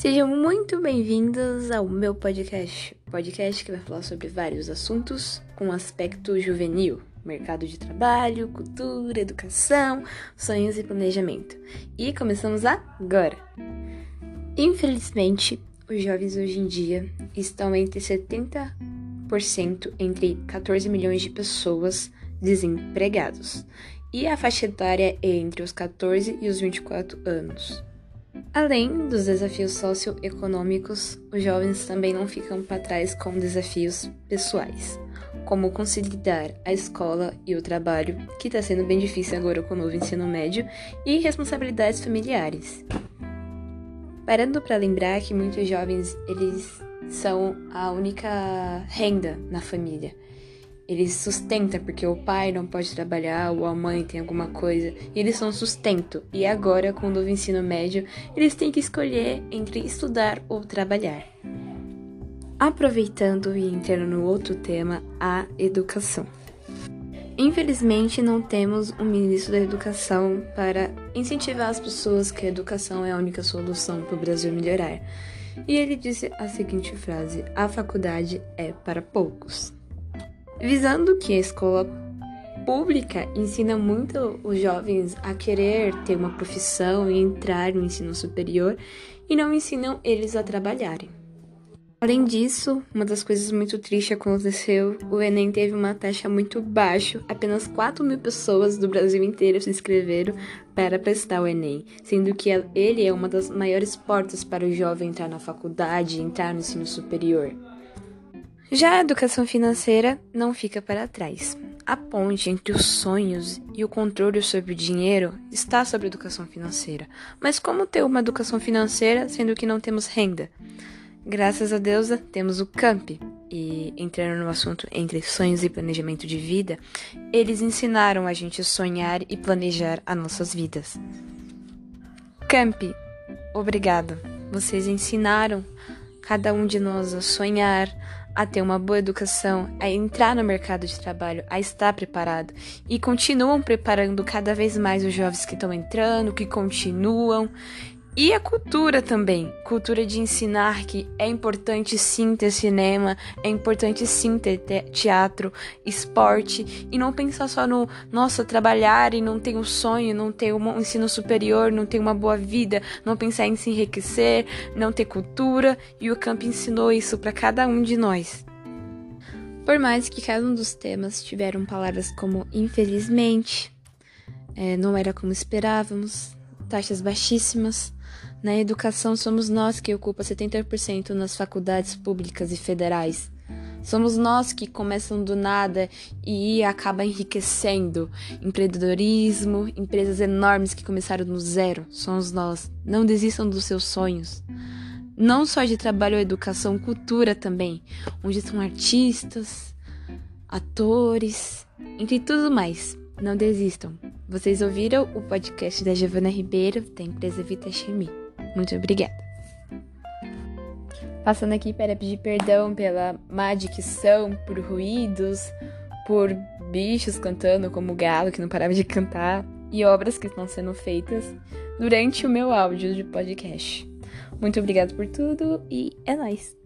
Sejam muito bem-vindos ao meu podcast. Podcast que vai falar sobre vários assuntos com aspecto juvenil: mercado de trabalho, cultura, educação, sonhos e planejamento. E começamos agora. Infelizmente, os jovens hoje em dia estão entre 70% entre 14 milhões de pessoas desempregados. E a faixa etária é entre os 14 e os 24 anos. Além dos desafios socioeconômicos, os jovens também não ficam para trás com desafios pessoais, como conciliar a escola e o trabalho, que está sendo bem difícil agora com o novo ensino médio, e responsabilidades familiares. Parando para lembrar que muitos jovens eles são a única renda na família eles sustentam porque o pai não pode trabalhar ou a mãe tem alguma coisa e eles são sustento. E agora, com o novo ensino médio, eles têm que escolher entre estudar ou trabalhar. Aproveitando e entrando no outro tema, a educação. Infelizmente, não temos um ministro da educação para incentivar as pessoas que a educação é a única solução para o Brasil melhorar. E ele disse a seguinte frase: A faculdade é para poucos visando que a escola pública ensina muito os jovens a querer ter uma profissão e entrar no ensino superior e não ensinam eles a trabalharem. Além disso, uma das coisas muito tristes aconteceu, o Enem teve uma taxa muito baixa, apenas 4 mil pessoas do Brasil inteiro se inscreveram para prestar o Enem, sendo que ele é uma das maiores portas para o jovem entrar na faculdade e entrar no ensino superior. Já a educação financeira não fica para trás. A ponte entre os sonhos e o controle sobre o dinheiro está sobre a educação financeira. Mas como ter uma educação financeira sendo que não temos renda? Graças a Deus temos o CAMP. E entrando no assunto entre sonhos e planejamento de vida, eles ensinaram a gente a sonhar e planejar as nossas vidas. CAMP, obrigado. Vocês ensinaram cada um de nós a sonhar, a ter uma boa educação, a entrar no mercado de trabalho, a estar preparado e continuam preparando cada vez mais os jovens que estão entrando, que continuam. E a cultura também, cultura de ensinar que é importante sim ter cinema, é importante sim ter teatro, esporte e não pensar só no nossa trabalhar e não ter um sonho, não ter um ensino superior, não ter uma boa vida, não pensar em se enriquecer, não ter cultura e o campo ensinou isso para cada um de nós. Por mais que cada um dos temas tiveram palavras como infelizmente, é, não era como esperávamos, taxas baixíssimas, na educação, somos nós que ocupa 70% nas faculdades públicas e federais. Somos nós que começam do nada e acaba enriquecendo. Empreendedorismo, empresas enormes que começaram no zero. Somos nós. Não desistam dos seus sonhos. Não só de trabalho educação, cultura também, onde estão artistas, atores, entre tudo mais. Não desistam. Vocês ouviram o podcast da Giovana Ribeiro, da empresa Vita Chemie. Muito obrigada. Passando aqui para pedir perdão pela má dicção, por ruídos, por bichos cantando como galo que não parava de cantar e obras que estão sendo feitas durante o meu áudio de podcast. Muito obrigada por tudo e é nóis!